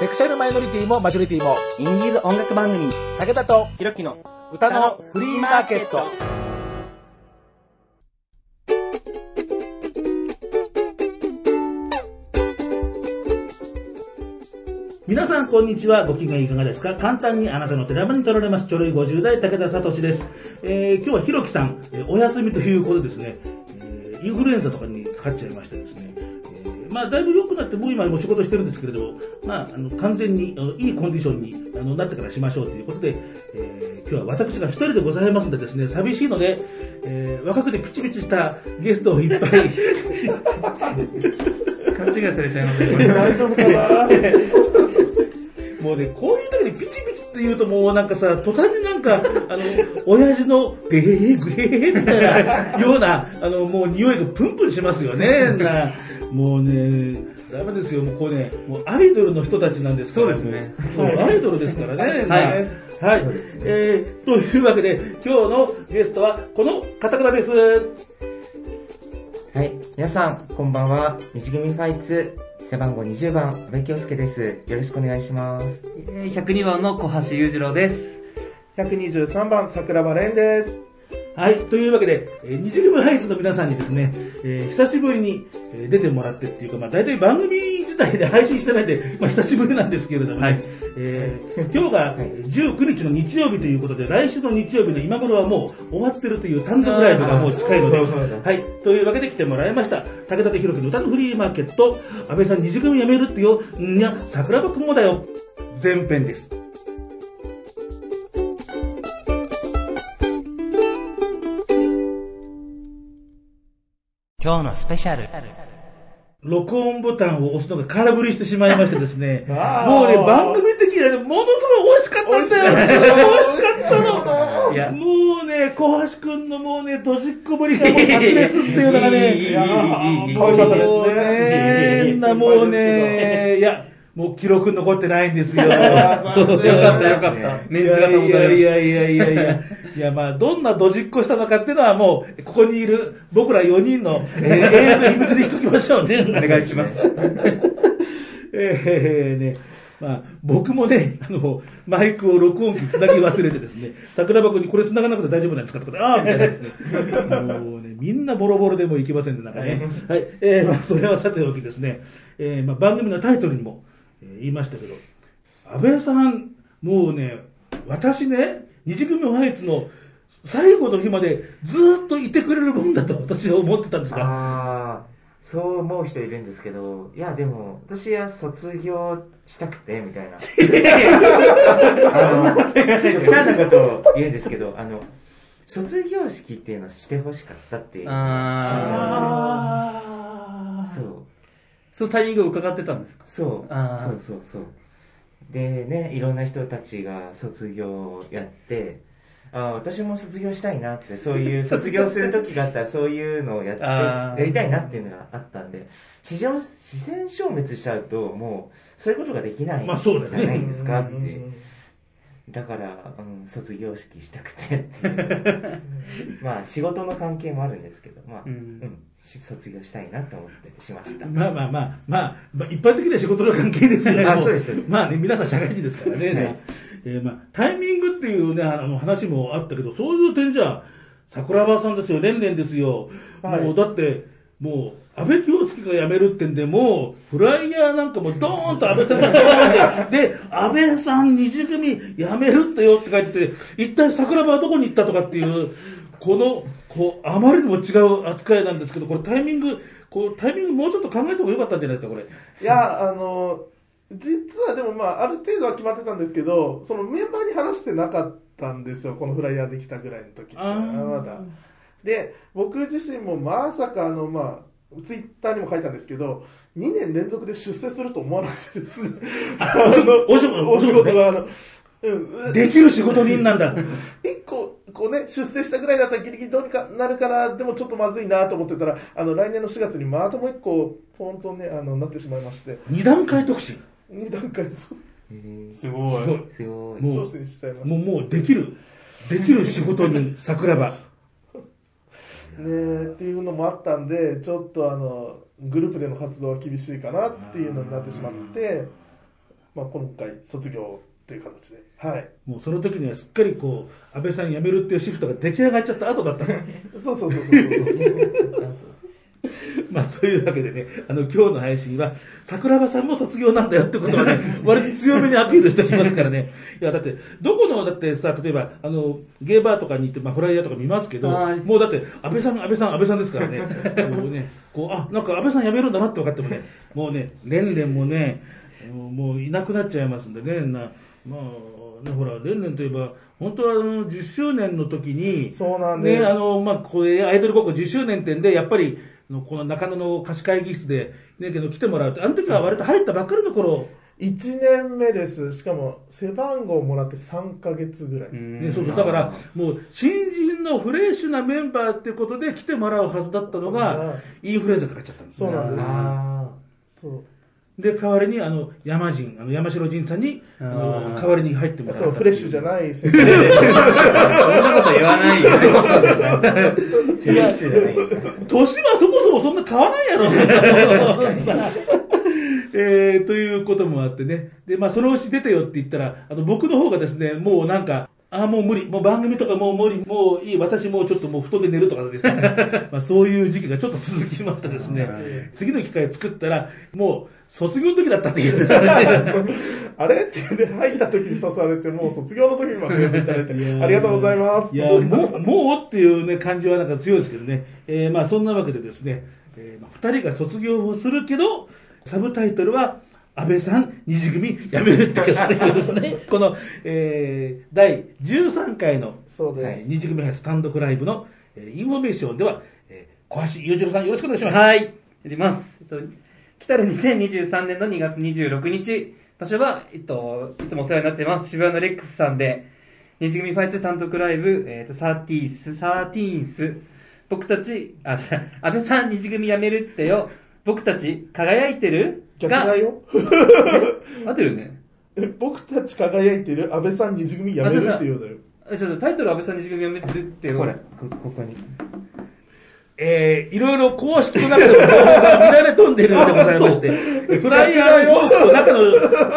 セクシャルマイノリティもマジョリティも、インディーズ音楽番組、武田とひろきの歌のフリーマーケット。皆さん、こんにちは。ご機嫌いかがですか？簡単にあなたの手玉に取られます。ちょろい50代、武田聡です。えー、今日はひろきさん、えーお休みということでですね、えーインフルエンザとかにかかっちゃいましてですね、えーまあ、だいぶ良くなって、もう今もう仕事してるんですけれども、まあ、あの、完全に、あのいいコンディションにあのなってからしましょうということで、えー今日は私が一人でございますのでですね、寂しいので、えー若くてピチピチしたゲストをいっぱい、勘違いされちゃいますね。大丈夫かな もうね、こういう時にピチピチって言うともうなんかさ、途端になんか、あの、親父のゲヘヘグヘヘヘみたいなような、あの、もう匂いがプンプンしますよね。なもうね、ダメですよ、もうこうね、もうアイドルの人たちなんですから。そうですねそう、アイドルですからね。はいはい。えー、というわけで、今日のゲストはこの方々です。はい。皆さん、こんばんは。西組ファイツ、背番号20番、安部京介です。よろしくお願いします。えー102番の小橋裕次郎です。123番、桜庭蓮です。はい。というわけで、えー、二次組ハイツの皆さんにですね、えー久しぶりに、えー出てもらってっていうか、まあ大体番組自体で配信してないんで、まあ久しぶりなんですけれどもね、はいえー今日がえー19日の日曜日ということで、来週の日曜日の今頃はもう終わってるという単独ライブがもう近いので、はい。というわけで来てもらいました。武田弘樹の歌のフリーマーケット、安倍さん二次組辞めるってよ、んにゃ、桜庭くんもだよ、前編です。今日のスペシャル。録音ボタンを押すのが空振りしてしまいましてですね、もうね、番組的にはね、ものすごい美味しかったんだよ。美味しかったの。いや、もうね、小橋くんのもうね、どじっこぶりがもう炸裂っていうのがね、かわいかったですね。もうね、いや、もう記録残ってないんですよ。よかったよかった。メンツが保たれ。いやいやいやいやいや。いや、まあ、どんなどじっこしたのかっていうのはもう、ここにいる僕ら4人の、えー永遠の秘密にしときましょうね。お願いします。えーね、まあ、僕もね、あの、マイクを録音機につなぎ忘れてですね、桜庭君にこれつながなくて大丈夫なんですかってことで、ああ、みたいなですね。もうね、みんなボロボロでもいけませんね、なんかね。はい。えーまあ、それはさておきですね、えーまあ、番組のタイトルにも、えー言いましたけど、安倍さん、もうね、私ね、二次組ファイツの最後の日までずーっといてくれるもんだと私は思ってたんですが、あー、そう思う人いるんですけど、いや、でも、私は卒業したくて、みたいな。あの、極端なことを言うんですけど、あの、卒業式っていうのをしてほしかったっていう。ああーそう。そのタイミングを伺ってたんですか？そう。そうそうそう。でね、いろんな人たちが卒業をやって、あー私も卒業したいなって、そういう 卒業する時があったらそういうのをやって、やりたいなっていうのがあったんで、自然自然消滅しちゃうと、もう、そういうことができないまあそうだよねじゃないですかって。だから、うん、卒業式したくてっていう。まあ、仕事の関係もあるんですけど、まあ、ううんん、し卒業したいなと思ってしました。まあまあまあ、まあ、まあ、一般的には仕事の関係ですよね。あもそうですまあね、皆さん社会人ですからね。はいえーまあ、タイミングっていうね、あの話もあったけど、そういう点じゃ、桜庭さんですよ、レンレンですよ。はいもうだって、もう、安倍京介が辞めるってんで、もう、フライヤーなんかもドーンと安倍さんが書いて、で、安倍さん二次組辞めるってよって書いてて、一体桜庭はどこに行ったとかっていう、この、こう、あまりにも違う扱いなんですけど、これタイミング、こう、タイミングもうちょっと考えた方がよかったんじゃないですか、これ。いや、あの、実はでもまあ、ある程度は決まってたんですけど、そのメンバーに話してなかったんですよ、このフライヤーできたぐらいの時って。まだ。で、僕自身もまさかあの、まあ、ツイッターにも書いたんですけど、2年連続で出世すると思わなくてですね。お仕事お仕事お仕事が、あの、うん、できる仕事人なんだ。一個、こうね、出世したぐらいだったらギリギリどうにかなるかな、でもちょっとまずいなと思ってたら、あの、来年の4月にまたもう一個、ポンとね、あの、なってしまいまして、二段階特進。二段階、そう、すごすごい。すごい。もうもう、もうできる。できる仕事人、桜庭。た。ねっていうのもあったんで、ちょっとあの、グループでの活動は厳しいかなっていうのになってしまって、まあ、今回卒業という形で。はい。もうその時にはすっかりこう、安倍さん辞めるっていうシフトが出来上がっちゃった後だったの。そうそうそうそうそう。まあそういうわけでね、あの今日の配信は、桜庭さんも卒業なんだよってことはね、割と強めにアピールしておきますからね。いやだって、どこの、だってさ、例えば、あの、ゲーバーとかに行って、まあフライヤーとか見ますけど、はい。もうだって、安倍さん、安倍さん、安倍さんですからね、こうね、こう、あ、なんか安倍さん辞めるんだなって分かってもね、もうね、レンレンもね、もうもういなくなっちゃいますんでね、な、まあ、ね、ほら、レンレンといえば、本当はあの10周年の時に、そうなんです。ね、あの、まあ、これ、アイドル高校10周年展で、やっぱり、あのこの中野の貸し会議室で、ね、けど来てもらうって、あの時は割と入ったばっかりの頃、1年目です。しかも、背番号もらって3ヶ月ぐらい。ね、そうそう、だから、もう、新人のフレッシュなメンバーってことで来てもらうはずだったのが、インフルエンザかかっちゃったんですそうなんです。あそう。で、代わりに、あの、山人、あの、山城仁さんに、代わりに入ってもらったそう、フレッシュじゃい。ない先生。そんなこと言わないよ。あ。セレッシュじゃない。年はそもそもそんな変わらんやろ、そんな えー、ということもあってね。で、まあ、そのうち出てよって言ったら、あの、僕の方がですね、もうなんか、ああ、もう無理。もう番組とかもう無理。もういい。私もうちょっともう布団で寝るとかですね。まあ、そういう時期がちょっと続きましてですね。次の機会作ったら、もう、卒業の時だったっていうですね。あれ？って入った時に刺されて、もう卒業の時にまとめていただいて、ありがとうございます。いや、もう、もうっていうね、感じはなんか強いですけどね。えー、まあそんなわけでですね、えーまあ、二人が卒業をするけど、サブタイトルは、安倍さん、虹組辞めるっていうです ね。この、えー、第13回の、そうですはい二次組スタンドクライブの、えーインフォメーションでは、えー、小橋裕次郎さんよろしくお願いします。はい。やります。えっと、来たる2023年の2月26日、場所は、えっと、いつもお世話になっています、渋谷のレックスさんで、虹組ファイツ単独ライブ、えっと、サーティース、 thirteenth、僕たち、あ、じゃあ安倍さん西組辞めるってよ、僕たち輝いてる？逆だよ。合ってるよね。え僕たち輝いてる？安倍さん二次組やめるっていうのよ。えちょっとタイトル安倍さん西組辞めるってよ。これ、こここに。えー、いろいろ公式の中でも情報が乱れ飛んでいるようでございまして、フライヤーの表記と中の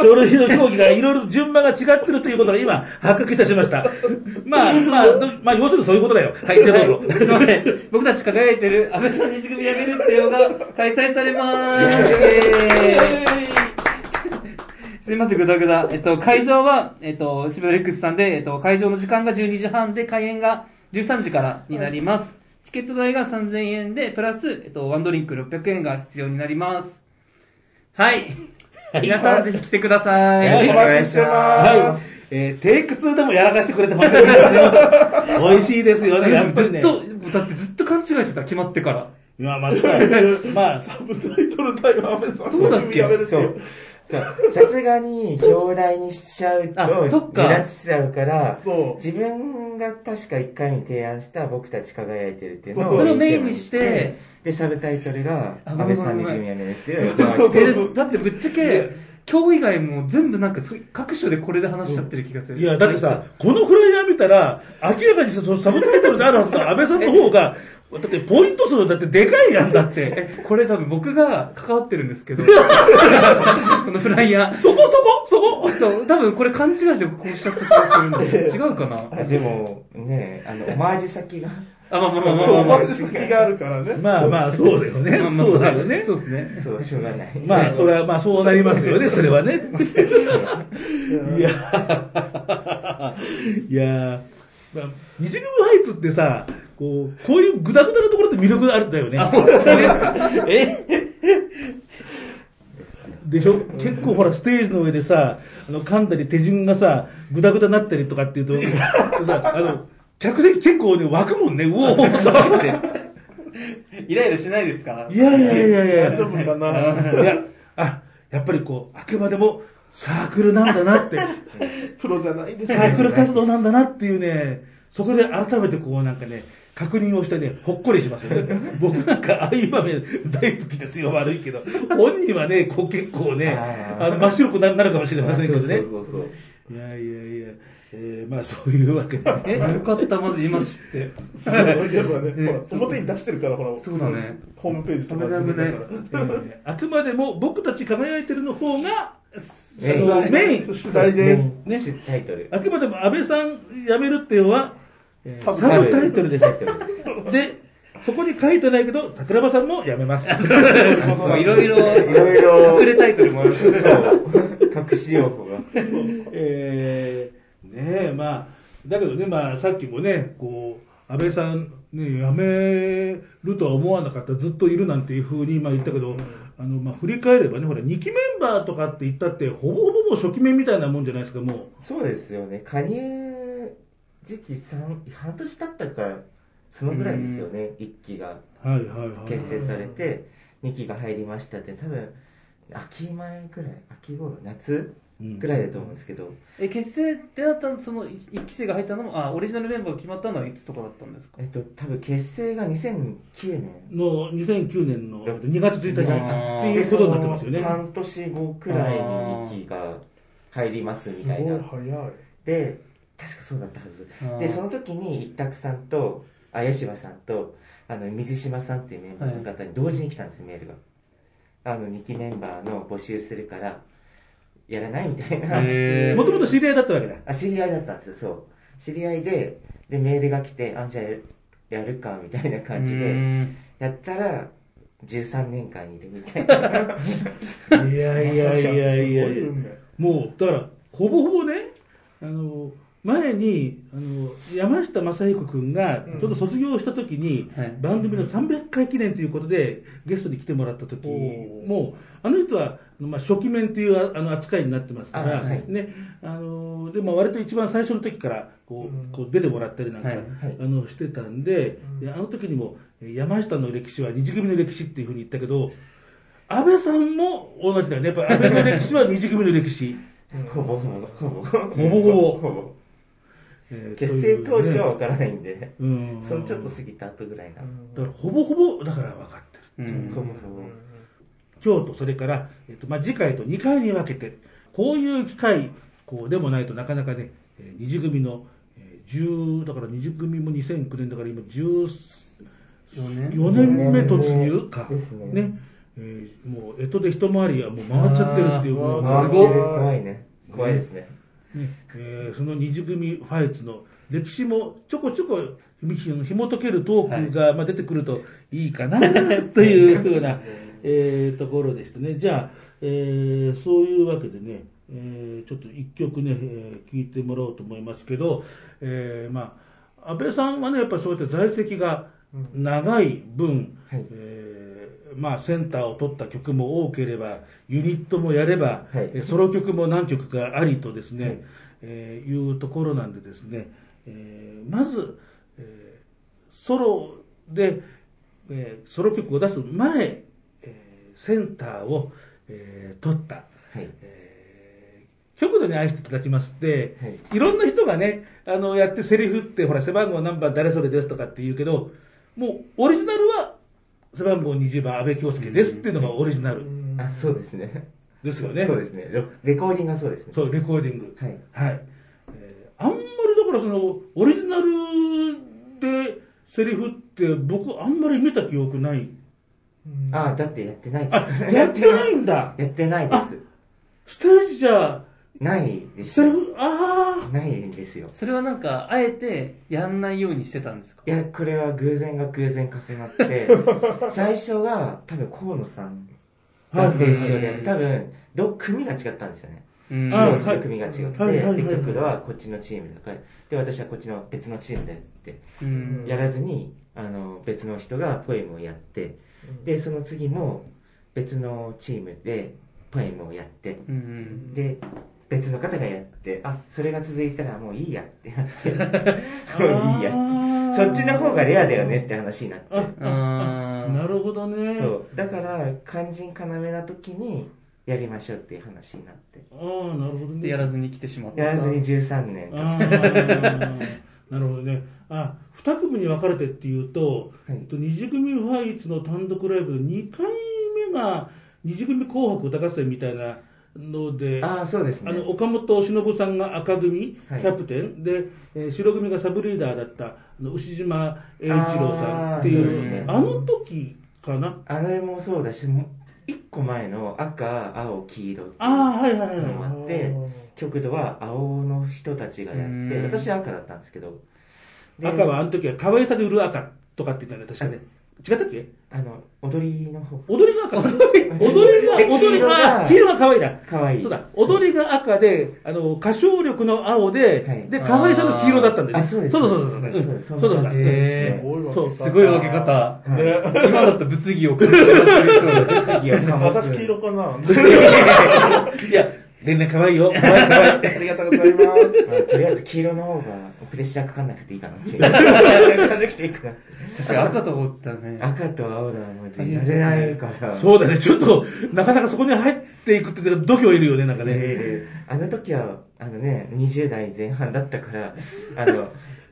書類の表記がいろいろ順番が違ってるということが今発覚いたしました。まあ、まあ、どまあ、要するにそういうことだよ。はい、でどうぞ。すいません。僕たち輝いてる安倍さん西組辞めるってよが開催されまーす。すいません、ぐだぐだ。えっと、会場は、えっと、渋谷レックスさんで、えっと、会場の時間が12時半で、開演が13時からになります。チケット代が3000円で、プラス、えっと、ワンドリンク600円が必要になります。はい。皆さんぜひ来てくださはいい。お待ちしてはいます。。えー、テイク2でもやらかしてくれてますよね。美味しいですよね、やっぱりね。ずっと、だってずっと勘違いしてた、決まってから。いや、まあ、まあ、サブタイトルタイム安倍さんそうだっけ？そう。さすがに、表題にしちゃうと、あそっか。目立ちちゃうから、そう。自分が確か1回に提案した僕たち輝いてるっていうのを、それをメインにして、で、サブタイトルが、あ安倍さんに自分やめるっていう。そうそうそう。えだってぶっちゃけ、今日以外も全部なんか各所でこれで話しちゃってる気がする。いや、だってさ、このフライヤー見たら、明らかにさ、そのサブタイトルであるはずの安倍さんの方が、だってポイント数だってでかいやんだって。え、これ多分僕が関わってるんですけど、このフライヤー。そこそこそこ？そう、多分これ勘違いしてこうしちゃった気がするんで、違うかな？あでも、ね、あの、オマージュ先が、あ、まあまあまあまあそう、まあまあ。マジ先があるからね。まあまあ、そうだよね。まあまあそうだよねそ。うですね。そう、しょうがない。まあ、それは、まあ、そうなりますよね、それはね。いや、いや、まあ、二次組ハイツってさ、こう、こういうグダグダなところって魅力があるんだよね。本当です。え？でしょ？結構ほら、ステージの上でさ、あの、噛んだり手順がさ、グダグダになったりとかっていうと、さ、あの、客席結構ね、湧くもんね、うおーさって。イライラしないですか？いやいやいやいや大丈夫かな？いや、あ、やっぱりこう、あくまでもサークルなんだなって、プロじゃないんですサークル活動なんだなっていうね、そこで改めてこうなんかね、確認をしてね、ほっこりしますよね。僕なんかああいう場面大好きですよ、悪いけど。本人はね、こう結構ね、あの真っ白くななるかもしれませんけどね。そうそうそう。いやいやいや、えー、まあそういうわけで ね。よかった、マジ今知って。そうね、ほら、表に出してるから、ほら、そうだね。ホームページとか自分だからえーあくまでも僕たち輝いてるの方が、メインメイン、主題です。ねしタイトル。あくまでも安倍さん辞めるっていうのは、えーサブサブタイトルですタ。イトルです。で、そこに書いてないけど、桜庭さんも辞めます。いろいろ、いろいろ隠れタイトルもある。そう。隠し用語が。えー、ねえ、まあ、だけどね、まあ、さっきもね、こう、安倍さん、ね、辞めるとは思わなかった、ずっといるなんていうふうに、まあ言ったけど、あの、まあ、振り返ればね、ほら、2期メンバーとかって言ったって、ほぼほぼ初期面みたいなもんじゃないですか、もそうですよね。加入時期三半年経ったから、そのぐらいですよね。一期がう。はいはいはい。結成されて、二期が入りましたって、多分、秋前ぐらい、秋頃、夏ぐらいだと思うんですけど、え、結成ってなったその一一期生が入ったのも、あ、オリジナルメンバーが決まったのはいつとかだったんですか？えっと、多分結成が2009年。の2009年の2月1日っていうことになってますよね半年後くらいに2期が入りますみすたいな。ごい早い。で、確かそうだったはずで、その時に一択さんと、あ、吉羽さんと、あの、水島さんっていうメンバーの方に同時に来たんですよ、メールが。あの、2期メンバーの募集するから、やらないみたいな。へーもともと知り合いだったわけだ。あ、知り合いだったんですよ、そう。知り合いで、で、メールが来て、あ、じゃあやるか、みたいな感じうで、んやったら、13年間いるみたいな。いやいやいやいやい 運命もう、だから、ほぼほぼね、あの、前に、あの、山下正彦君が、ちょうど卒業した時に、はい。番組の300回記念ということで、ゲストに来てもらった時もう、あの人は、まあ、初期面というああの扱いになってますから、あはい。ね、あの、でも割と一番最初の時から、こう、こう出てもらったりなんか、はいはい。あの、してたんで、であの時にも、山下の歴史は二次組の歴史っていうふうに言ったけど、安倍さんも同じだよね。やっぱり安倍の歴史は二次組の歴史。ほぼほぼ、ほぼ。ほほぼほぼ。ほぼ。えー結成当初はと分からないんで。そのちょっと過ぎた後ぐらいな。だからほぼほぼ、だから分かってる。うんほぼほぼ。今日とそれから、えっとまあ、次回と2回に分けて、こういう機会こうでもないとなかなかね、えー二次組の、えー10、だから二次組も2009年だから今14 4年目突入か。ですねえーもう、えとで一回りはもう回っちゃってるっていう、うすごい。怖いね。怖いですね。ねえーその二次組ファイツの歴史もちょこちょこひ紐解けるトークが、まあ、出てくるといいかなというふうな、えーところでしたね。じゃあ、えーそういうわけでね、えーちょっと一曲ね、えー聞いてもらおうと思いますけど、えーまあ、安倍さんはね、やっぱりそうやって在籍が長い分、はい。えーまあ、センターを取った曲も多ければ、ユニットもやれば、はい。えーソロ曲も何曲かありとですね、はいいえーいうところなんでですね、えーまず、えーソロで、えーソロ曲を出す前、えーセンターを、えー取った、はい。えー極度に愛していただきますって、はい。い、ろんな人がね、あの、やってセリフって、ほら、背番号何番誰それですとかって言うけど、もう、オリジナルは、背番号20番安倍京介ですっていうのがオリジナルあ、そうですね。ですよね。そうですね。レレコーディングがそうですね。そう、レコーディング。はい。はい。えーあんまりだからその、オリジナルでセリフって僕あんまり見た記憶ない。あ、だってやってないあ、です。やってないんだ。やってないです。ステージじゃ、ないです。セリフ、あないんですよ。それはなんか、あえてやんないようにしてたんですか？いや、これは偶然が偶然重なって、最初は多分河野さんがステージ上で。多分、ど、組が違ったんですよね。うん。あ披露する組が違って、で、極度はこっちのチームだから、で、私はこっちの別のチームでって、うん。やらずに、あの、別の人がポエムをやって、で、その次も別のチームでポエムをやって、うん。で、別の方がやって、あ、それが続いたらもういいやってなって、あ。もういいや。そっちの方がレアだよねって話になって。なるほどね。そう。だから、肝心要な時にやりましょうっていう話になって。ああ、なるほどね。でやらずに来てしまった。やらずに13年。なるほどね。あ、二組に分かれてっていうと、はいえっと二次組ファイツの単独ライブの2回目が二次組紅白歌合戦みたいなので、ああ、そうですね。あの岡本忍さんが赤組、キはい。ャプテン。で、えー白組がサブリーダーだったあの牛島栄一郎さんっていう。ね。あの時かな？あれもそうだし、もう一個前の赤、青、黄色っていうああはいはいはい。のもあっって、極度は青の人たちがやって、うん。私は赤だったんですけど。で赤はあの時は可愛さで売る赤とかって言ったよね、確かね。違ったっけ？あの、踊りの方。踊りが赤。踊り踊りが、で踊り黄色がが、黄色が可愛いな。可愛い。そうだ、踊りが赤で、あの、歌唱力の青で、はい。で、可愛さの黄色だったんだよね。あそうです。そうそうそうそう。そう。そうだそうだ。へうんそう。すごい分け方。はい。今だったら物議を感じますそう次はかます。私黄色かな。いや、レンレン可愛いよ。可愛い可愛い。ありがとうございます。まあとりあえず黄色の方がプレッシャーかかんなくていいかな って。プレッシャーかかんなくていいかな。確かに赤と思ったね。赤と青だ、もうやれないから。そうだね、ちょっと、なかなかそこに入っていくって、度胸いるよね、なんかね。であの時は、あのね、20代前半だったから、あの、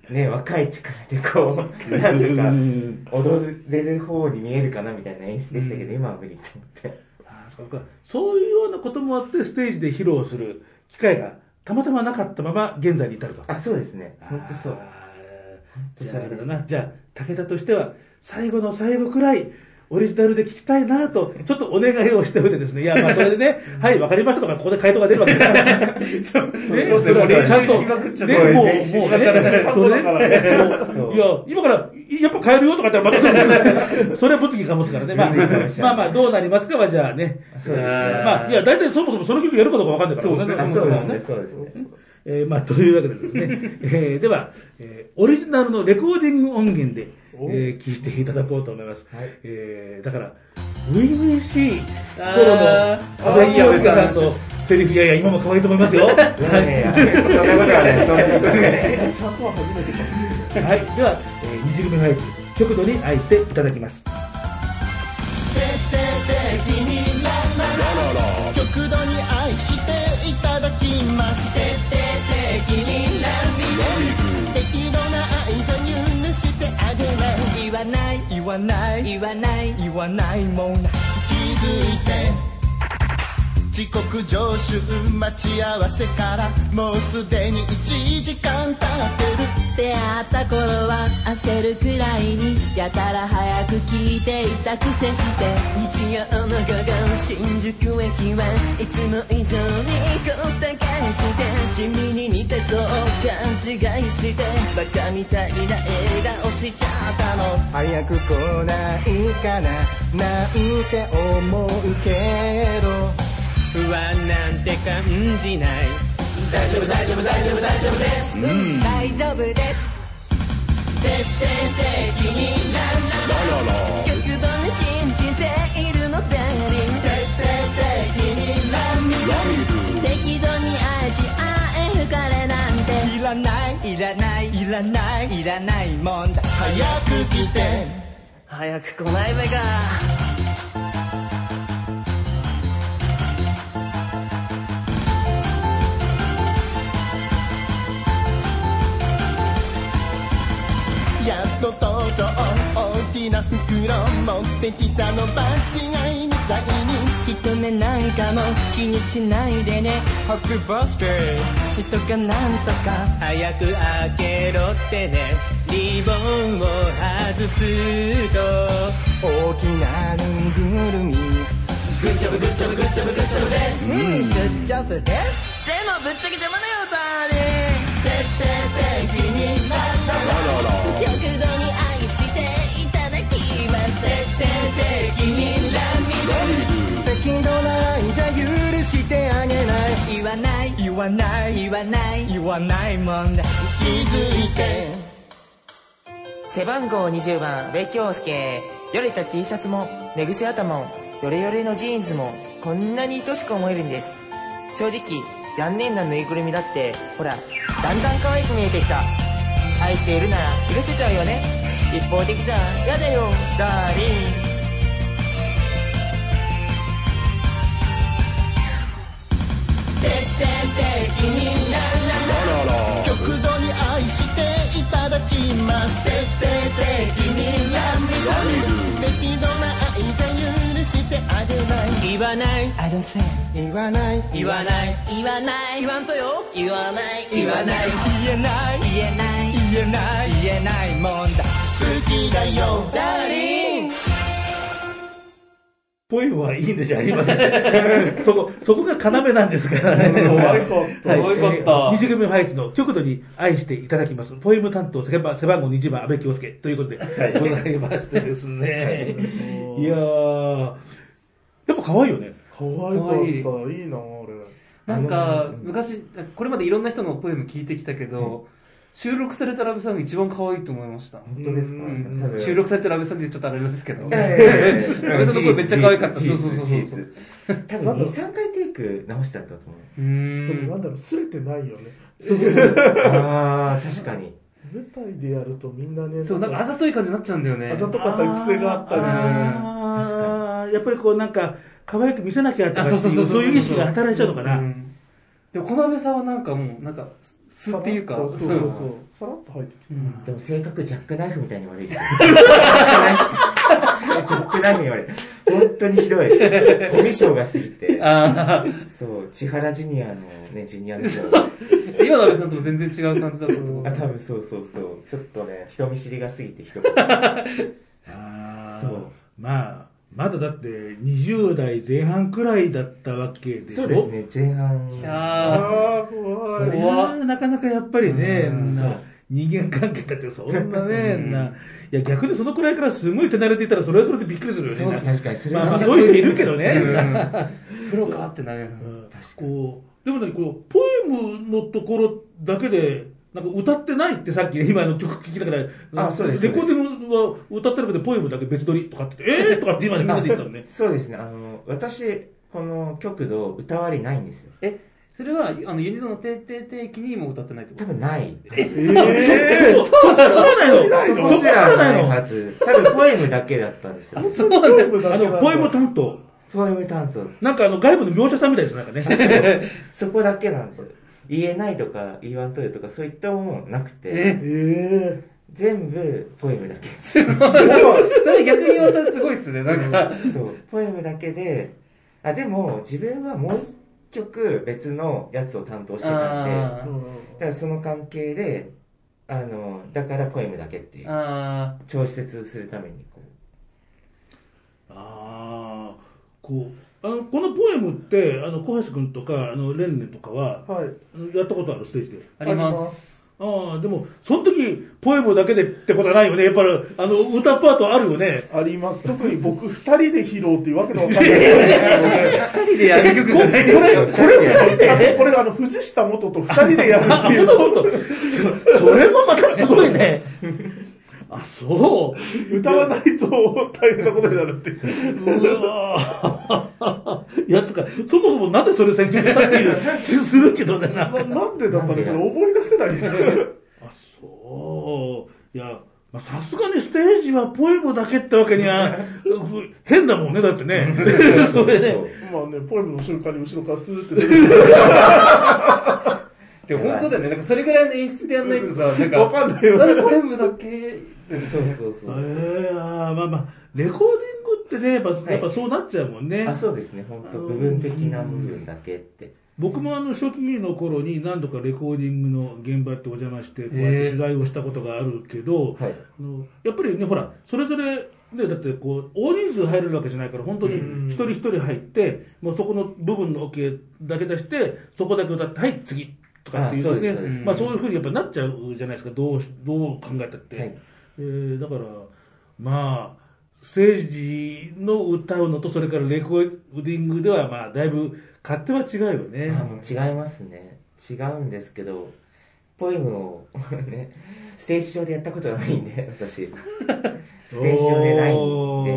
ね、若い力でこう、なんとか、踊れる方に見えるかなみたいな演出できたけど、今は無理と思って。そうかそういうようなこともあって、ステージで披露する機会がたまたまなかったまま、現在に至ると。あ、そうですね。本当そう。あーじゃあ、あれだな。じゃあ、武田としては、最後の最後くらい、オリジナルで聞きたいなと、ちょっとお願いをしておいてですね。いや、まあ、それでね、はい、わかりましたとか、ここで回答が出るわけだから。そう。ねそう。ですねもう。練習しまくっちゃってね、もう、もう。それね、そういや、今から、やっぱ変えるよとかってまたそれ、それは物議かもすからね。まあ、まあまあ、どうなりますかは、じゃあね。まあ、いや、大体そもそもその曲やるかどうかわかんないから。そうですね。あそうですね、そうですね。えーまあ、というわけでですね、えーでは、えーオリジナルのレコーディング音源で、えー聞いていただこうと思います。はいえーだから、初々しい頃の、阿部清さんのセリフ、いやいや、今も可愛いと思いますよ。は いいやいやそんなことはね、そんなことはね。ちゃんとは初めて聞いた。はい、では、えー、二次組の配置、極度に愛っていただきます。極度に愛していただきます徹底的にない言わない。言わないもん気づいて遅刻常習待ち合わせからもうすでに1時間経ってる。出会った頃は焦るくらいにやたら早く聞いていた癖して。日曜の午後新宿駅はいつも以上にごった返して君に似てと勘違いしてバカみたいな笑顔しちゃったの早く来ないかななんて思うけど不安なんて感じない大丈夫大丈夫大丈夫大丈夫ですうん。大丈夫です。徹底的になん極度いいらないいらないいらないもんだ。早く来て。早く来ないべか。やっと登場。大きな袋持ってきたの。場違いみたいに人目なんかも気にしないでね。ハッピーバースデー人がなんとか。早く開けろってね。リボンを外すと。大きなぬいぐるみ。グッジョブグッジョブグッジョブグッジョブです。うん。グッジョブです。でもぶっちゃけ邪魔だよダーリン。徹底的にわない言わない言わないもんだ気づいて背番号20番、ベ京介。よれた T シャツも、寝癖頭も、ヨレヨレのジーンズも、こんなに愛しく思えるんです。正直、残念なぬいぐるみだって、ほら、だんだん可愛く見えてきた。愛しているなら許せちゃうよね。一方的じゃ、やだよ、ダーリン。極度に愛していただきます。徹底的にラミラミ適度な愛じゃ許してあげない。言わない。I don't say 言わない。言わない。言わない。言わんとよ言わない。言わない。言えない。言えない。言えない。言えない。もんだ好きだよダーリン。ポエムはいいんでじゃありません。そこ、そこが要なんですからね。可愛かった。はい可愛かった二次組ファイツの極度に愛していただきます。ポエム担当背番背番号20番安倍京介ということで、ございましてですね。いやー、やっぱ可愛いよね。可愛かった。いいな、あれ。なんか、昔、これまでいろんな人のポエム聞いてきたけど、収録されたラブさんが一番可愛いと思いました。本当ですか？うん収録されたラブさんってちょっとあれですけど。いやいやいやいやラブさんの声めっちゃ可愛かった。そうそうそうそう。多分2、3回テイク直したんだと思う。うでもんなんだろう、すれてないよね。そうそうそう。ああ、確かに。舞台でやるとみんなね、そう、なんかあざとい感じになっちゃうんだよね。あざとかったり癖があったりね。あーやっぱりこうなんか、可愛く見せなきゃとかそそうそうそう。そういう意識が働いちゃうのかな。んでも、この安倍さんはなんかもう、なんか、素っていうか、そうそうそう。さらっと入ってきて。うんでも性格ジャックナイフみたいに悪いですよ。ジャックナイフに悪い。本当にひどい。コミュ障が過ぎて。あそう、千原ジュニアのね、ジュニアの今の安倍さんとも全然違う感じだったってことあ、多分そうそうそう。ちょっとね、人見知りが過ぎて一言。あーそうまあ、まだだって20代前半くらいだったわけでしょ？そうですね、前半。いやああ、怖い。いやーなかなかやっぱりね、うんな人間関係だってそんなね、ないや逆にそのくらいからすごい手慣れていたらそれはそれでびっくりするよね。そう確かにそれはまあまあそういう人いるけどね。ープロかってなる。うんこうでもね、このポエムのところだけで、なんか歌ってないってさっき、今の曲聴きながら、あそうですレコーディングは歌ってるけど、ポエムだけ別撮りとかって、えー？とかって今みんなで言ってたのね。そうですね、あの、私、この曲度歌わりないんですよ。え、それは、あの、ユニゾンの定定定期にも歌ってないってこと多分ない。えそう、そうなの？そうなの？そこす知らならないはず。多分ポエムだけだったんですよ。そうなんだ。あの、ポエム担当。ポエム担当。なんかあの、外部の。業者さんみたいです、なんかね。そこだけなんですよ。言えないとか言わんとるとかそういったものなくて、え？え全部ポエムだけ。それ逆にまたすごいっすね、なんか。そう、ポエムだけで、あ、でも自分はもう一曲別のやつを担当してたんで、だあからその関係で、あの、だからポエムだけっていう。調節するためにこああ、こう、あの、このポエムって、あの、小橋くんとか、あの、レンネとかは、はい。やったことある、ステージで？ー、あります。ああ、でも、その時、ポエムだけでってことはないよね。やっぱり、あの、歌パートあるよね。あります。特に僕二人で披露っていうわけのわかんない。二人でやる曲じゃないです。これやりたい。これあの、藤下元と二人でやるっていう。それもまたすごいね。あ、そう。歌わないと大変なことになるっていう。うわ やつか、そもそもなぜそれ選曲したっていう気するけどね、なんか。ななんでだったんでしょうね思い出せない。あ、そう。いや、まあさすがにステージはポエムだけってわけには、う 変だもんね、だってね。それで。まあね、ポエムの瞬間に後ろからスーって出てくる。でも本当だよね、なんかそれぐらいの演出でやんないとさ、なんか、わかんないよねなんでポエムだけ、そうそうそう。ええあーまあまあ、レコーディングってね、やっぱ,、やっぱそうなっちゃうもんね。あ、そうですね、本当部分的な部分だけって。僕もあの初期の頃に何度かレコーディングの現場ってお邪魔して、こうやって取材をしたことがあるけど、はい。あのやっぱりね、ほら、それぞれ、ね、だってこう、大人数入れるわけじゃないから、本当に一人一人入って、もうそこの部分の OK だけ出して、そこだけ歌って、はい、次とかっていうね。まあそういうふうにやっぱなっちゃうじゃないですか、どうし、どう考えたって。はいえーだから、まあ、政治の歌うのと、それからレコーディングでは、まあ、だいぶ勝手は違うよね。あもう違いますね。違うんですけど、ポエムをね、ステージ上でやったことがないんで、私。ステージ上でないんで、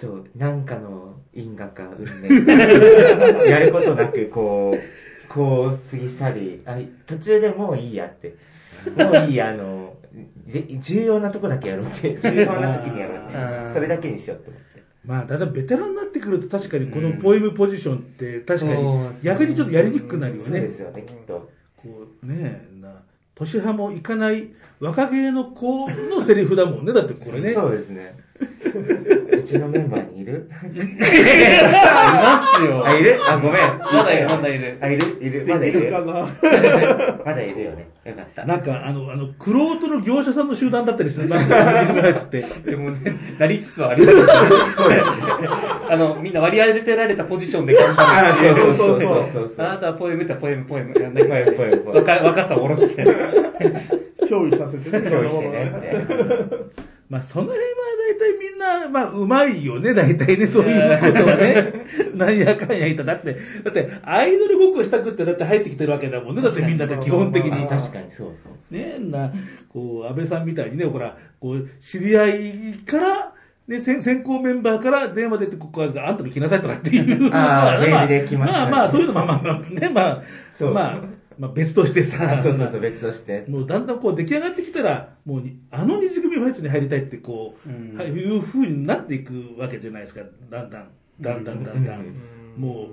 そう、なんかの因果か運命か、やることなく、こう、こう過ぎ去り、あ途中でもういいやって。もういいや、あの、で重要なとこだけやろうって、重要な時にやろうってそれだけにしようって思って。まあ、ただベテランになってくると確かにこのポエムポジションって確かに逆にちょっとやりにくくなるよそうでね。すよね、きっと。こうねな年派もいかない若芸の子のセリフだもんね、だってこれね。そうですね。うちのメンバーにいる？いますよ。あ、いる？あ、ごめん。まだいる、まだいる。あ、いる？いる？まだいる？かな？まだいるよね。よかった。なんか、あの、あの、クロートの業者さんの集団だったりする。なんか、つって。でもね、なりつつはありますね。そうですね。あの、みんな割り当てられたポジションで頑張る。あ、そうそうそうそうそうそう。あなたはポエムってポエム、ポエム。やんなポエムポエムポエム若若さを下ろして。憑依させてね。憑依してねって。まあ、その辺は大体みんな、まあ、うまいよね、大体ね、そういうことはね。なんやかんや言った。だって、だって、アイドルごっこしたくって、だって入ってきてるわけだもんね。だってみんなって基本的に。確かにそうそう。ねえな、こう、安倍さんみたいにね、ほら、こう、知り合いから、ね、先先行メンバーから電話出て、ここはあんたも来なさいとかっていう。あーまメールで来ましたまあまあ、そういうのもまあまあ、ね、まあ、そうまあ、まあ別としてさ、あ、そうそうそう、別として。もうだんだんこう出来上がってきたら、もうにあの二次組ファイツに入りたいってこう、うんはいいう風になっていくわけじゃないですか。だんだん、だんだんだんだん。も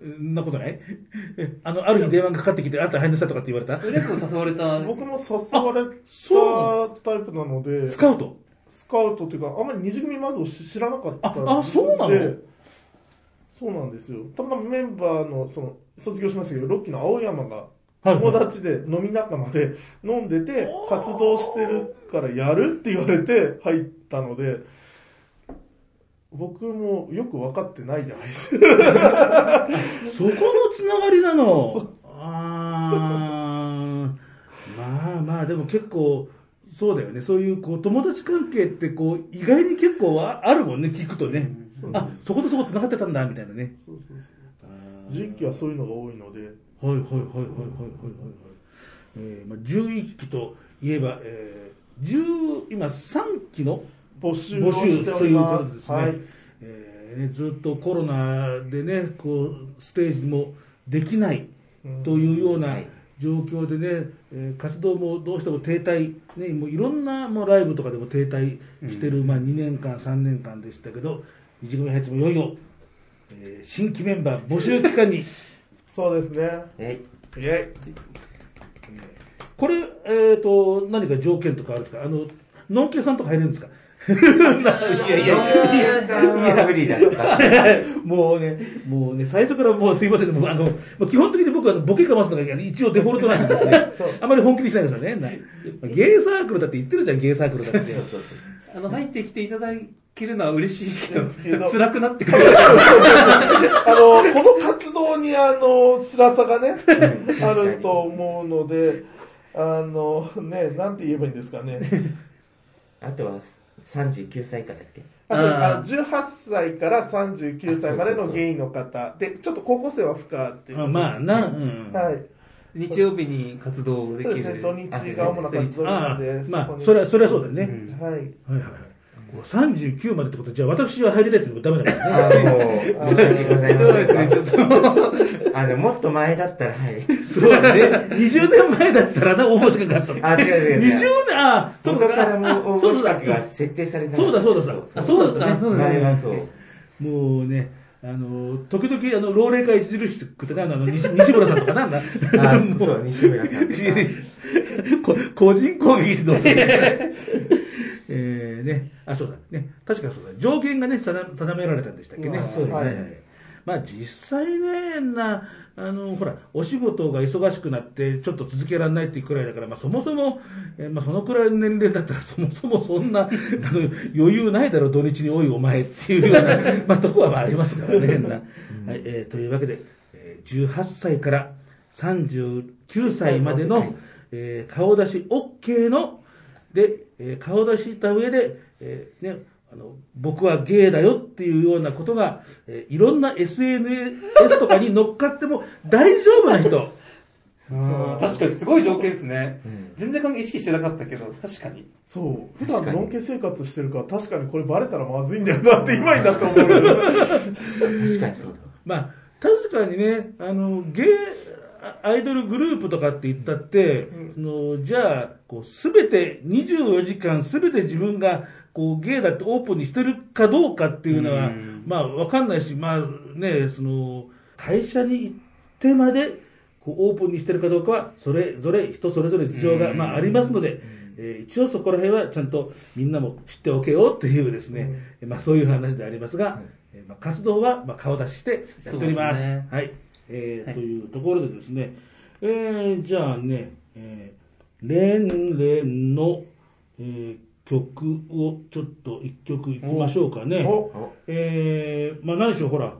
う、そんなことない？あの、ある日電話がかかってきて、あんた入んなさいとかって言われた？レ誘われた？僕も誘われそたタイプなので、スカウト？スカウトっていうか、あんまり二次組まずを知知らなかったのでああそうなの？そうなんですよ。たまたまメンバーの、その、卒業しましたけど、ロッキーの青山が、はい友達で飲み仲間で飲んでて、活動してるからやるって言われて入ったので、僕もよく分かってないじゃないですか。そこのつながりなの？あーまあまあ、でも結構、そうだよね。そういう、こう、友達関係って、こう、意外に結構ああるもんね、聞くとね。あ、そことそこ繋がってたんだ、みたいなね。そうそうそう実機はそういうのが多いので、はい。はい。はい。はい。はい。はい。はい。えー、まあ11期とい。えば、えー、10今3期の募集募集とい。うことですね。はい、えー、ずっとコロナでねこうステージもできない。とい。うような状況でね、うん、活動もどうしても停滞、ね、もうい。ろんなもうライブとかでも停滞してる、うん、まあ、2年間、3年間でしたけど、い。じ組八もい。よい。よ、えー、新規メンバー募集期間にそうですね。えイェイ。これ、えっ、と、何か条件とかあるんですか？あの、のんけさんとか入れるんですか？いやいやいやさんは無理だった。もうね、もうね、最初からもうすいませんね、もうあの、もう基本的に僕はボケかますのが一応デフォルトなんですね。あまり本気にしないですよね。なゲイサークルだって言ってるじゃん、ゲイサークルだって。あの、入ってきていただけるのは嬉しいけですけどど、辛くなってくる。あの、この活動にあの、辛さがね、あると思うので、あの、ね、なんて言えばいいんですかね。あとは39歳以下だっけ？あそうですあーあの18歳から39歳までのゲイの方で、ちょっと高校生は不可っていうまあな、うん。はい。日曜日に活動できる。そうですね、土日が主な活動ああなので、まあそれは、それはそうだよね。うんはい。はいはいはい。こう39までってことはじゃあ私は入りたいってことダメだからね。ああ、もう、申し訳ございません。そうですね、ちょっと。あの、もっと前だったら入れて。そうだね。20年前だったらな、応募資格があったの。あ、違う違う20違う。年、あ、そう元だからもう応募資そうだ格が設定されてなそうだそうだそうだ。あそうだったそうだ前はそう。もうね、あの、時々、あの、老齢化著しくてな、あの、西西村さんとかなんだ。あもそう西村さん 個人攻撃どうするえーね、あ、そうだ、ね、確かそうだ、条件がね、定定められたんでしたっけね。うんそうですねはいはいまあ実際ね、な、あの、ほら、お仕事が忙しくなって、ちょっと続けられないっていうくらいだから、まあそもそも、えーまあそのくらいの年齢だったら、そもそもそんな、あの、余裕ないだろう、土日においお前っていうような、まあとこはまあありますからね、な。はい、えーというわけで、えー18歳から39歳までの、はいえー顔出し OK の、で、えー顔出しした上で、えーね、あの、僕はゲイだよっていうようなことが、えーいろんな SNS とかに乗っかっても 大丈夫な人。そう確かにすごい条件ですねん。全然意識してなかったけど、確かに。そう。普段のんけ生活してるから、確かにこれバレたらまずいんだよなって今になって思う。確かにそうだ。まあ、確かにね、あの、ゲイ、あアイドルグループとかって言ったって、そのじゃあ、こう、すべて、24時間すべて自分が、こう、ゲイだってオープンにしてるかどうかっていうのは、うん。まあ、わかんないし、まあね、その、会社に行ってまで、こう、オープンにしてるかどうかは、それぞれ、人それぞれ事情が、うん。まあ、ありますので、えー一応そこら辺はちゃんとみんなも知っておけよというですね、えーまあそういう話でありますが、えーまあ活動はまあ顔出ししてやっております。すね。はい。えーはいというところでですね、えーじゃあね、えー、レンレンの、えー曲をちょっと一曲いきましょうかね。おえー、まあ何でしょう、ほら、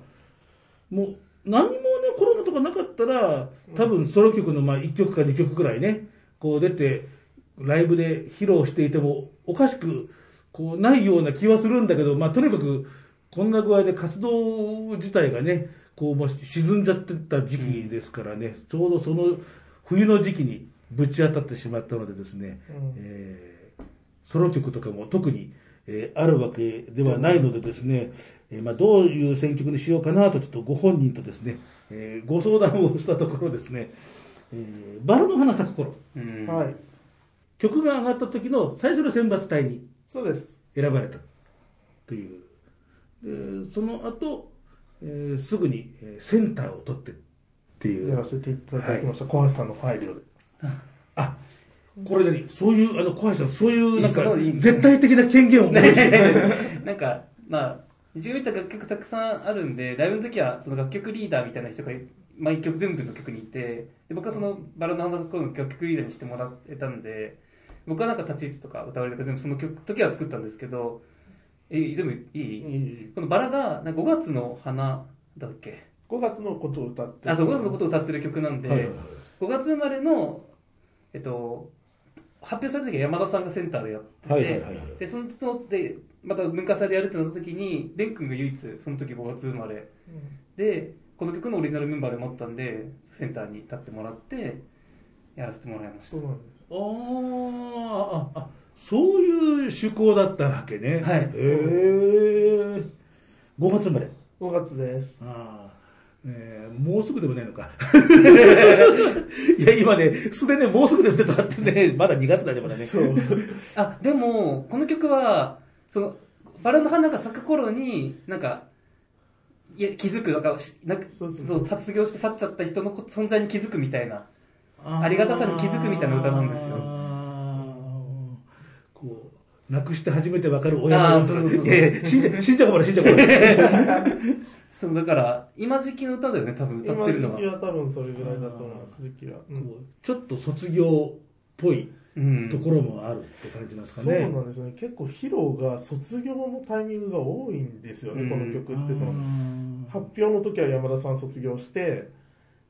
もう何もね、コロナとかなかったら、多分ソロ曲のまあ1曲か2曲くらいね、こう出て、ライブで披露していてもおかしくこうないような気はするんだけど、まあとにかくこんな具合で活動自体がね、こうもう沈んじゃってた時期ですからね、ちょうどその冬の時期にぶち当たってしまったのでですね、うんえーソロ曲とかも特に、えーあるわけではないのでですね、えーまあ、どういう選曲にしようかなとちょっとご本人とですね、えーご相談をしたところですね、えーバラの花咲く頃、うんはい。曲が上がった時の最初の選抜隊にそうです。選ばれたという。でその後、えーすぐにえーセンターを取ってっていう。やらせていただきました。小橋さんの配慮で。あ、これ何そういう、あの、小橋さん、そういう、なんか絶対的な権限を持って なんか、まあ、自分見た楽曲たくさんあるんで、ライブの時はその楽曲リーダーみたいな人が毎曲全部の曲にいて、で僕はそのバラの花咲く頃の楽曲リーダーにしてもらえたんで、僕はなんか立ち位置とか歌われとか全部その曲時は作ったんですけど、え、全部いい、このバラがなんか5月の花だっけ？5月のことを歌って。あ、そう、5月のことを歌ってる曲なんで、はいはいはい。5月生まれの、えっと、発表された時は山田さんがセンターでやってて、はいはいはいはいで、そのので、また文化祭でやるってなった時に、レン君が唯一、その時5月生まれで、この曲のオリジナルメンバーでもあったんで、センターに立ってもらって、やらせてもらいました。そうなんです。あーあ、あ、そういう趣向だったわけね。はいへえ。5月生まれ。5月です。ああ、えーもうすぐでもないのか。いや、今ね、すでにもうすぐですねとかってね、まだ2月だね、まだね。そう。あ、でも、この曲は、その、バラの花が咲く頃に、なんか、いや気づく、なんか、しなんかそうそうそう、卒業して去っちゃった人の存在に気づくみたいな。ありがたさに気づくみたいな歌なんですよこう、亡くして初めてわかる親の死んじゃ、死んじゃうかもね、死んじゃうかもね。そう、だから、今時期の歌だよね、多分歌ってるのは今時期。は多分それぐらいだと思います、時期は。うんちょっと卒業っぽいうんところもあるって感じなんですかそうね。なんですよね。結構披露が卒業のタイミングが多いんですよね、うんこの曲って。その発表の時は山田さん卒業して、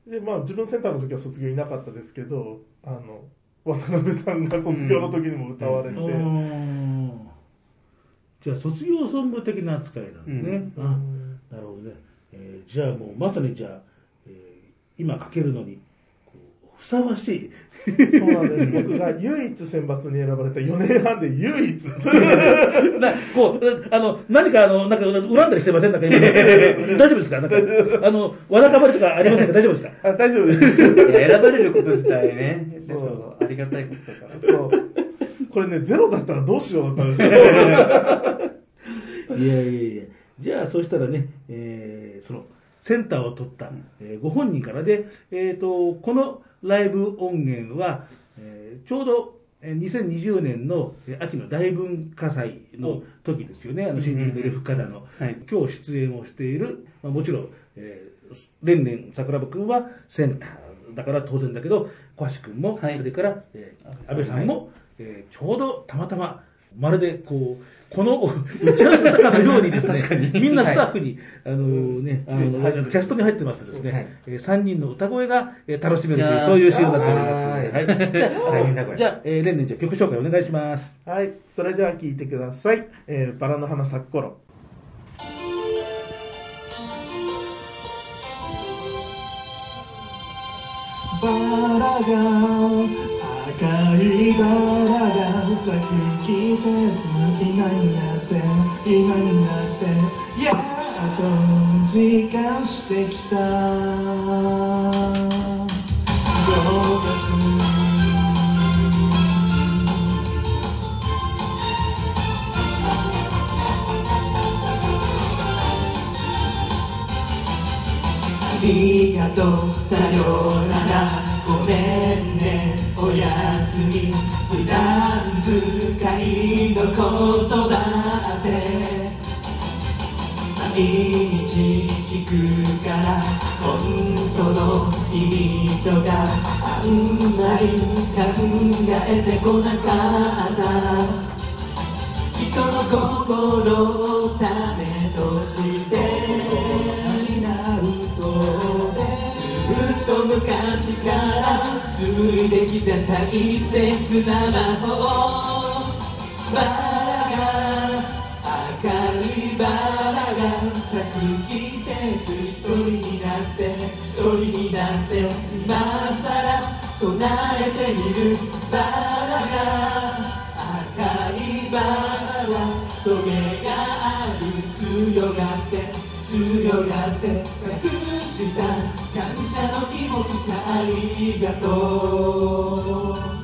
で、まあ自分センターの時は卒業いなかったですけど、あの、渡辺さんが卒業の時にも歌われて、じゃあ卒業ソング的な扱いなんですね。あなるほどね。えーじゃあもうまさにじゃあ、えー今かけるのにふさわしい。そうなんです。僕が唯一選抜に選ばれた4年半で唯一。なこうあの何かあのなんか恨んだりしてません？なんか今 大丈夫ですか？なんかあのわだかまりとかありませんか？大丈夫ですか？あ大丈夫です。いや、選ばれること自体ね、そうそう、ありがたいことだから。そう。これね、ゼロだったらどうしようだったんですけど。いやいやいや。じゃあ、そうしたらね、えーその、センターを取った、えーご本人からで、えっ、と、このライブ音源は、えーちょうど、えー2020年のえー秋の大文化祭の時ですよね、あの新宿でレフカダの、はい。今日出演をしている、まあ、もちろん、えー、レンレン桜庭君はセンターだから当然だけど、小橋君も、はい。それから、えー安倍さんも、えーちょうどたまたま、まるでこう、この打ち合わせたかのようにですね、みんなスタッフに、あのね、あの、キャストに入ってますですね、はいえー3人の歌声が、えー楽しめるという、そういうシーンになっております。はい。じゃあ、えー、レンレンじゃあ曲紹介お願いします。はい。それでは聴いてください。えーバラの花咲く頃。バラが赤いバラが咲く季節今になって今になってやっと時間してきた？ありがとう。さようなら。ごめんね。おやすみ普段使いのことだって毎日聞くから本当の意味とかあんまり考えてこなかった。人の心を種として昔から続いてきた大切な魔法バラが明るいバラが咲く季節一人になって一人になって今さら唱えてみるバラが赤いバラトゲがある強がって強がって隠した感謝の気持ちありがとう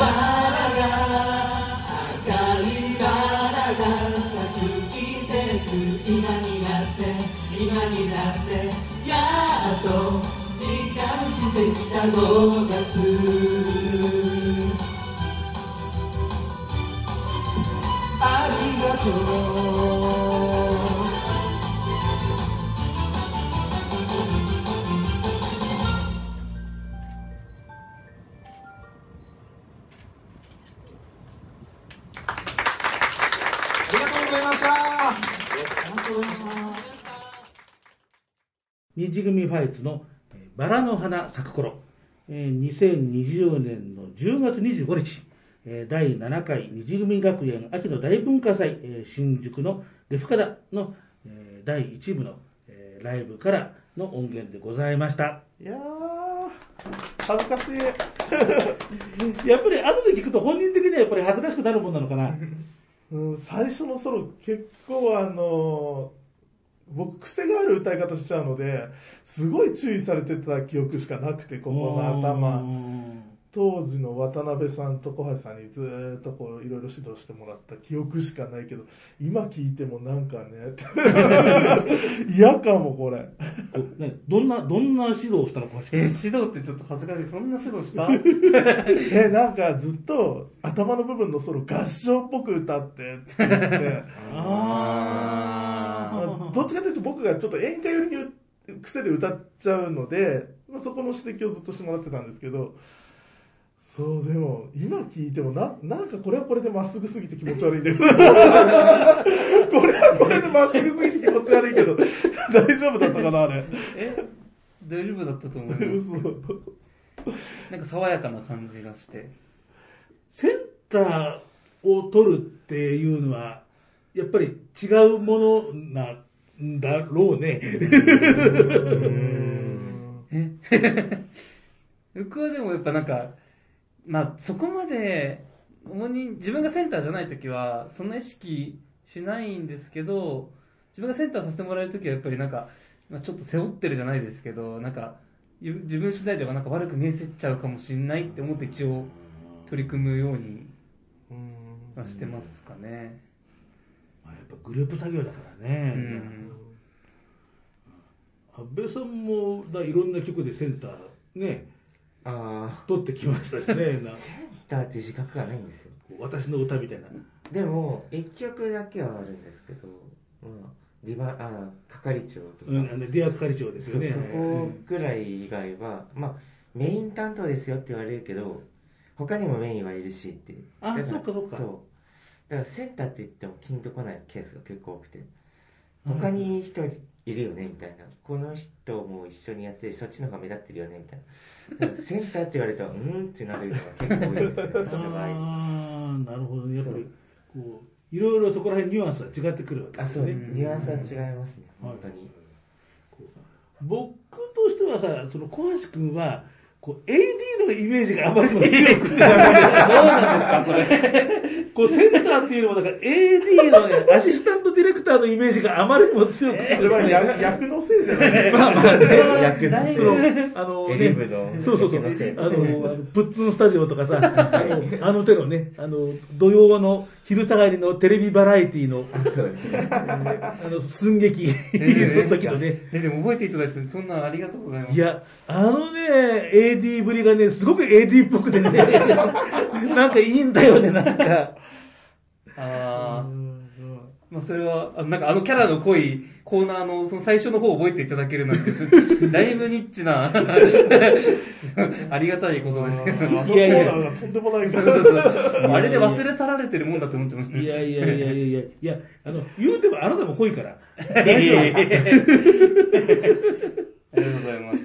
バラが赤いバラが咲く季節今になって今になってやっと時間してきた5月ありがとう。虹組ファイツのえーバラの花咲く頃、えー2020年の10月25日、えー第7回虹組学園秋の大文化祭、えー新宿のレフカダの、えー第1部の、えーライブからの音源でございました。いやー、恥ずかしい。やっぱり後で聞くと本人的にはやっぱり恥ずかしくなるもんなのかな。うん、最初のソロ結構あの僕癖がある歌い方しちゃうのですごい注意されてた記憶しかなくてここの頭。当時の渡辺さんと小橋さんにずーっとこういろいろ指導してもらった記憶しかないけど今聞いてもなんかね 嫌かもこれ。ねどんな、どんな指導をしたのかえー指導ってちょっと恥ずかしい。そんな指導した？えなんかずっと頭の部分のソロ合唱っぽく歌ってって言って。あ どっちかというと僕がちょっと演歌寄りに癖で歌っちゃうので、まあ、そこの指摘をずっとしてもらってたんですけどそうでも今聞いてもななんかこれはこれでまっすぐすぎて気持ち悪いんだよこれはこれでまっすぐすぎて気持ち悪いけど大丈夫だったかなあれえ大丈夫だったと思います。嘘なんか爽やかな感じがして。センターを取るっていうのは、やっぱり違うものなんだろうね。僕はでもやっぱなんか、まあそこまで、主に自分がセンターじゃない時は、そんな意識しないんですけど、自分がセンターさせてもらえる時はやっぱりなんか、まあ、ちょっと背負ってるじゃないですけど、なんか、ゆ自分次第ではなんか悪く見えせちゃうかもしれないって思って一応取り組むようにはしてますかね。まあやっぱグループ作業だからね。うん安倍さんもだいろんな曲でセンターね、あ取ってきましたしね。なセンターって自覚がないんですよ。私の歌みたいな。でも、一曲だけはあるんですけど、まあ、ディバ、あ、係長とか、うん、あのディア係長ですよね。そそこぐらい以外は、まあ、メイン担当ですよって言われるけど、他にもメインはいるしっていう。あそっかそっかそう。だからセンターって言ってもピンとこないケースが結構多くて、他に人いるよねみたいな。この人も一緒にやってるそっちの方が目立ってるよねみたいな。センターって言われたら、うーんってなるのが結構多いですね、私の場合。ああ、なるほどね。やっぱり、こう、いろいろそこら辺ニュアンスが違ってくるわけあ、そう、ですね。ニュアンスは違いますね、本当に。僕としてはさ、その小橋君は、こう、AD のイメージがあまりにも強くて。どうなんですかそれこうセンターっていうのも、だから AD のね、アシスタントディレクターのイメージがあまりにも強くて、それは役役のせいじゃないですか。まあまあね、役のせいそのあのねそうそうそう、あの、あのプッツンスタジオとかさ、あの手のね、あの、土曜の昼下がりのテレビバラエティの。あの、寸劇の時のね、ね、でも覚えていただいて、そんなありがとうございます。いや、あのね、AD ぶりがね、すごく AD っぽくてね、なんかいいんだよね、なんか。ああ。まあそれは、あなんかあのキャラの濃いコーナーのその最初の方を覚えていただけるなんて、す だいぶニッチな、ありがたいことですけど。あのコーナーがとんでもない。そうそうそう。あれで忘れ去られてるもんだと思ってました。いやいやいやいやいや、いや、あの、言うてもあなたも濃いから。いやいやいやいやありがとうございます。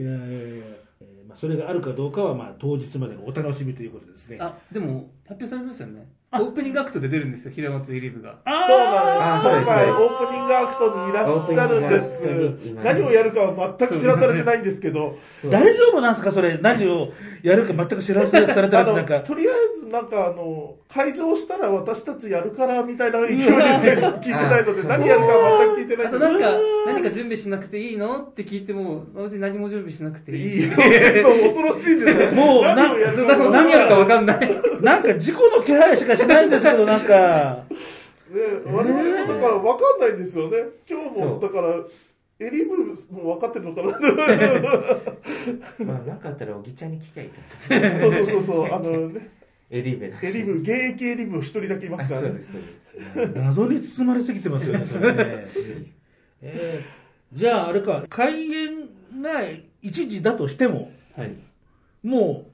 いやいやいや、えーまあ、それがあるかどうかは、まあ、当日までのお楽しみということですね。あ、でも、発表されましたよね。オープニングアクトで出るんですよ、平松エリブが。あそうなんあです。そうですそうです今回オープニングアクトにいらっしゃるんです。何をやるかは全く知らされてないんですけど、大丈夫なんですかそれ、何をやるか全く知らせされたあら、なんかの、。とりあえずなんかあの、会場したら私たちやるからみたいな勢いでしか聞いてないので、あ何やるか全く聞いてないあとなんか、何か準備しなくていいのって聞いても、私何も準備しなくていい。いいよ。そう、恐ろしいですね。もう何やるかわかんない。なんか事故の気配しかしないんですけど、なんか。ね、我々もだから分かんないんですよね。今日も、だから、エリブも分かってるのかな まあ、なかったら、おぎちゃんに聞きゃいいかそうそうそうそう、あのね、エリーベだしエリブ、現役エリブ一人だけいまあすからねそうで。す、そうです。謎に包まれすぎてますよね、それね。えーじゃあ、あれか、開演が1時だとしても、はい。もう、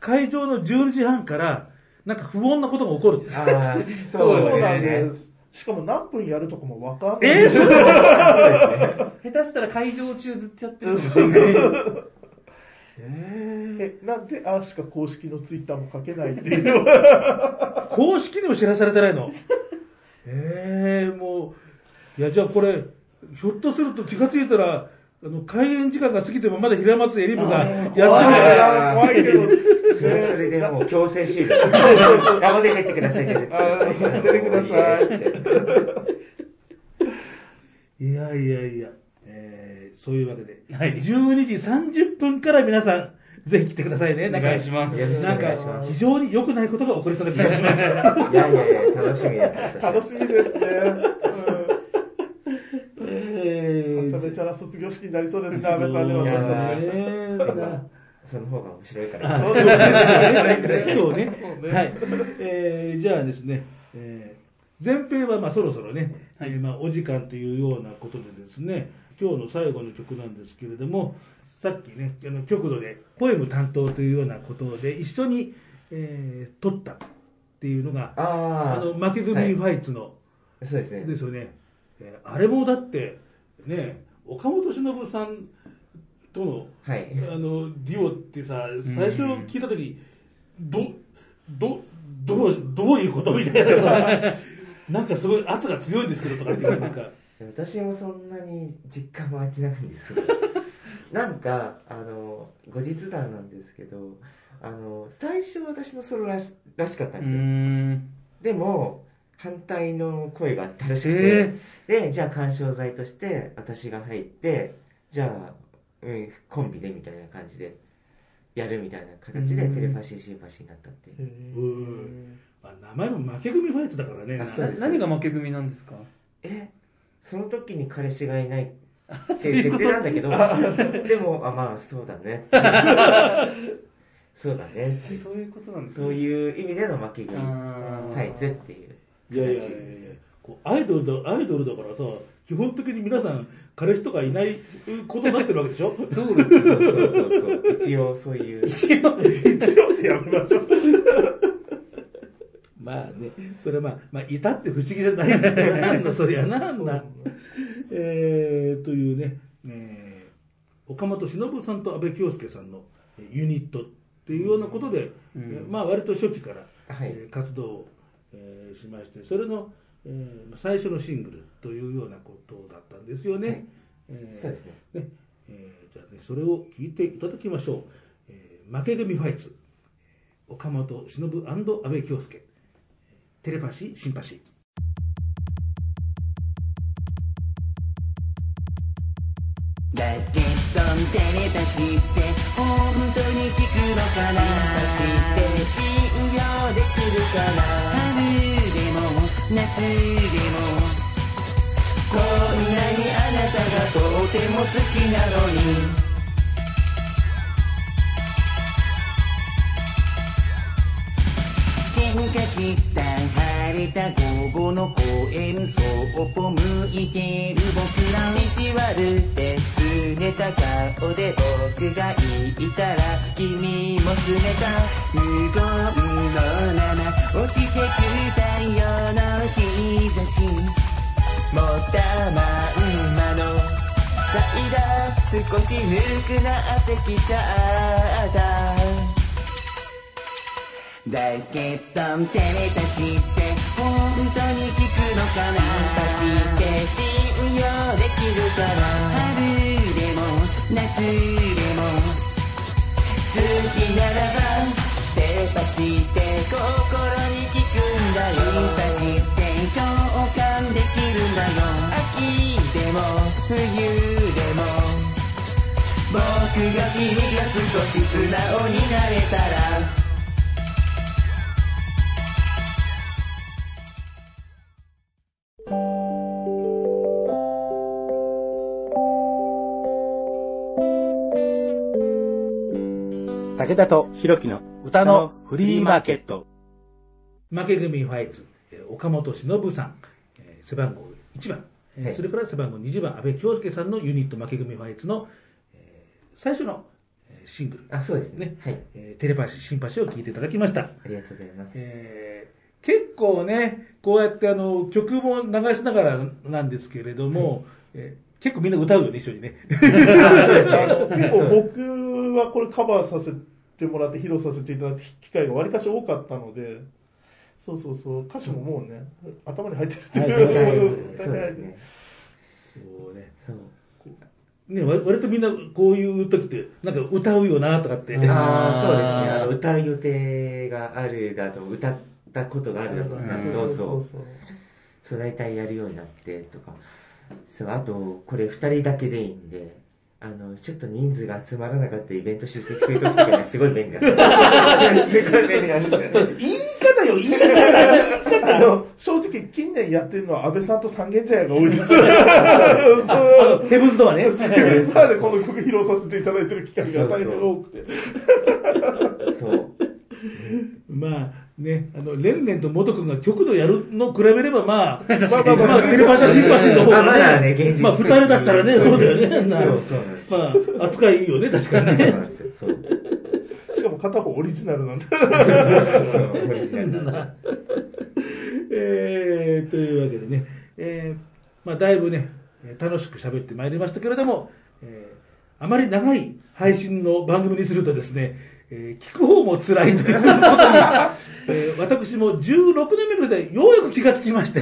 会場の12時半から、なんか不穏なことが起こるんです。ああ、そうなんでね。ですす。しかも何分やるとかも分かんない。えー、そう下手したら会場中ずっとやってるかもしれない。え、なんで、あしか公式のツイッターも書けないっていう。公式にも知らされてないの？ええもう、いや、じゃあこれ、ひょっとすると気がついたら、あの、開演時間が過ぎてもまだ平松エリブがやってるから、な怖いけど。それはそれでもう強制終了。ラボで出てくださいね。あー出てくださいいやいやいや、えー、そういうわけで、はい12時30分から皆さん、ぜひ来てくださいね。なんかお願いします。よろしくおなん。か、非常に良くないことが起こりそうな気がします。いやいやいや、楽しみです。楽しみですね。えうん。な卒業式になりそうですね、安倍さんね、私たち。ねその方が面白いから。そうですねそうね。そうねはい。えーじゃあですね、えー前編はまあそろそろね、はいえーまあお時間というようなことでですね、今日の最後の曲なんですけれども、さっきね、あの極度でポエム担当というようなことで一緒に、えー撮ったっていうのが、ああの、負け組ファイツの、あ、そうですね。ですよね。えーあれもだって、ね、岡本忍さんとの、はい。あの、デュオってさ、最初聞いたとき、ど、ど、どう、どういうことみたいなさ、なんかすごい圧が強いんですけどとかっていう、なんか、私もそんなに実感湧いてないんですけど、なんか、あの、後日談なんですけど、あの、最初私のソロらしらしかったんうですよ。ん。でも、反対の声があったらしくて、え。で、じゃあ鑑賞剤として私が入って、じゃあ、うん、コンビでみたいな感じでやるみたいな形でうん。テレパシーシーパシーになったっていう。うん。まあ、名前も負け組ファイツだからね。何が負け組なんですか？えその時に彼氏がいないっていう設定なんだけど、でも、あ、まあ、そうだね。そうだね。そういうことなんですそういう意味での負け組タイツっていう。いやいやいやこうアイドルだ、アイドルだからさ、基本的に皆さん、彼氏とかいないことになってるわけでしょ？そうですそうそうそうそう。一応そういう。一応。一応ってやめましょう。まあね、それまあ、まあ、いたって不思議じゃないんだなんだそりゃなんだ。えー、というね、えー岡本忍さんと阿部京介さんのえーユニットっていうようなことで、うんえーまあ割と初期から、はいえー活動を、えーしまして、それの、えー最初のシングルというようなことだったんですよね。はいえーそうですね。ねえーじゃあね、それを聞いていただきましょう。えー負け組ファイツ、岡本忍阿部京介、えテレパシー、シンパシー。だけどテレパシーって本当に効くのかなシンパシーって信用できるかな夏でもこんなにあなたがとても好きなのに。喧嘩した晴れた午後の公園そっぽ向いてる僕ら意地悪って拗ねた顔で僕が言ったら君も拗ねた無言のまま落ちてく太陽の日差し持ったまんまのサイダー少しぬるくなってきちゃった。だけどテレパシーって本当に効くのかなシンパシーって信用できるかな春でも夏でも好きならばテレパシーって心に効くんだよシンパシーって共感できるんだよ。秋でも冬でも。僕が君が少し素直になれたら。武田とひろきの歌のフリーマーケット。負け組ファイツ、えー岡本忍さん、えー背番号1番、それから背番号20番、安倍京介さんのユニット負け組ファイツの、えー最初のえーシングル、あ、そうですねね。はい。えーテレパシー、シンパシーを聴いていただきました。ありがとうございます。えー結構ね、こうやってあの曲も流しながらなんですけれども、えー結構みんな歌うよね、一緒にね。結構僕はこれカバーさせてもらって披露させていただく機会がわりかし多かったので、そうそうそう、歌詞ももうね、頭に入ってるってはいいう。はいそうですね。こうねそう。ね、割割とみんなこういう時って、なんか歌うよなとかって。ああ、そうですね。あの、歌う予定があるだと、歌ったことがあるだとか、そうどうぞ。そうそう、大体やるようになってとか。そう、あと、これ二人だけでいいんで、あの、ちょっと人数が集まらなかったイベント出席するときとかすごい便利なんですよ。すごい便利なんですよね。言い方よ、言い方あの、正直近年やってるのは安倍さんと三軒茶屋が多いです。あ のヘブンズドアね。さあでこの曲披露させていただいてる機会が大変多くて。そう。まあね、あの、レンレンとモト君が極度やるの比べれば、まあ、まあまあテレパシャシンパシーの方がねまあ、二人だったらね、そうだよね。まあ、扱いいいよね、確かにそうなねん。ですよ。そう。しかも片方オリジナルなんで。そう、オリジナルなんで。えー、というわけでね、えー、まあ、だいぶね、えー楽しく喋ってまいりましたけれども、えーあまり長い配信の番組にするとですね、えー聞く方も辛いということに、えー私も16年目ぐらいでようやく気がつきまして、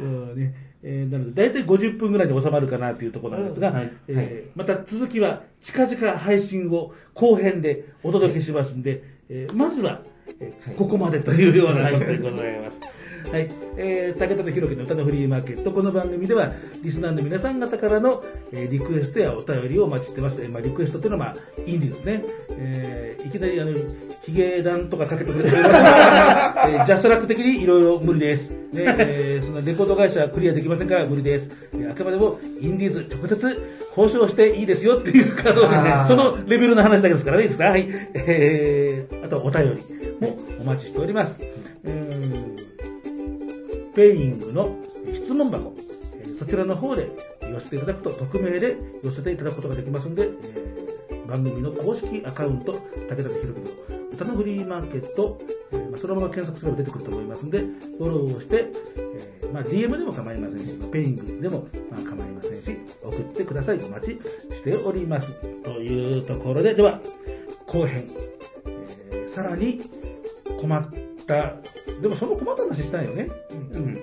うんね。えーなので大体50分ぐらいに収まるかなというところなんですが、えーまた続きは近々配信を後編でお届けしますんで、えーまずは、えーここまでというようなことでございます。はい。えー、武田弘樹の歌のフリーマーケット。この番組では、リスナーの皆さん方からの、えーリクエストやお便りをお待ちしてます。えーまあ、リクエストっていうのは、まあ、いいんですね。えーいきなり、あの、ヒゲダンとかかけてくれてる、えージャストラック的にいろいろ無理です。ね、えーそのレコード会社クリアできませんから無理です。えーあくまでも、インディーズ直接交渉していいですよっていう可能性で、あーそのレベルの話だけですからね、いいですか？はい。えー、あとお便りもお待ちしております。うんペイングの質問箱、そちらの方で寄せていただくと、匿名で寄せていただくことができますので、番組の公式アカウント、武田弘樹の歌のフリーマーケット、そのまま検索すれば出てくると思いますので、フォローをして、えまあ、DM でも構いませんし、ペイングでもま構いませんし、送ってください。お待ちしております。というところで、では、後編、えーさらに困った、でもその困った話したいよね。うん。ね、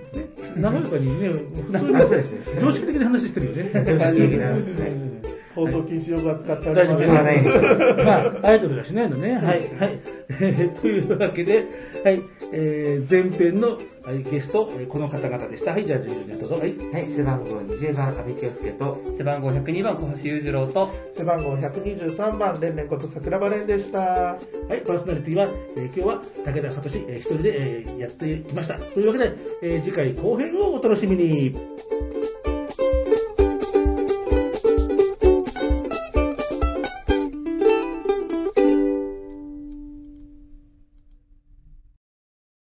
長岡にね、普通に 常識的な話してるよね。放送禁止用語は使っており大丈夫ですまあ、アイドルがしないのね。はい、はい。というわけで、はい、えー、前編のはいゲスト、えーこの方々でした。はい、じゃあ、順々にどうぞ。はい。はい、背番号20番、阿部清介と、背番号102番、小橋裕次郎と、背番号123番、レンレンこと桜庭蓮でした。はい、パーソナリティは、えー今日は武田聡、えー一人で、えーやってきました。というわけで、えー次回後編をお楽しみに。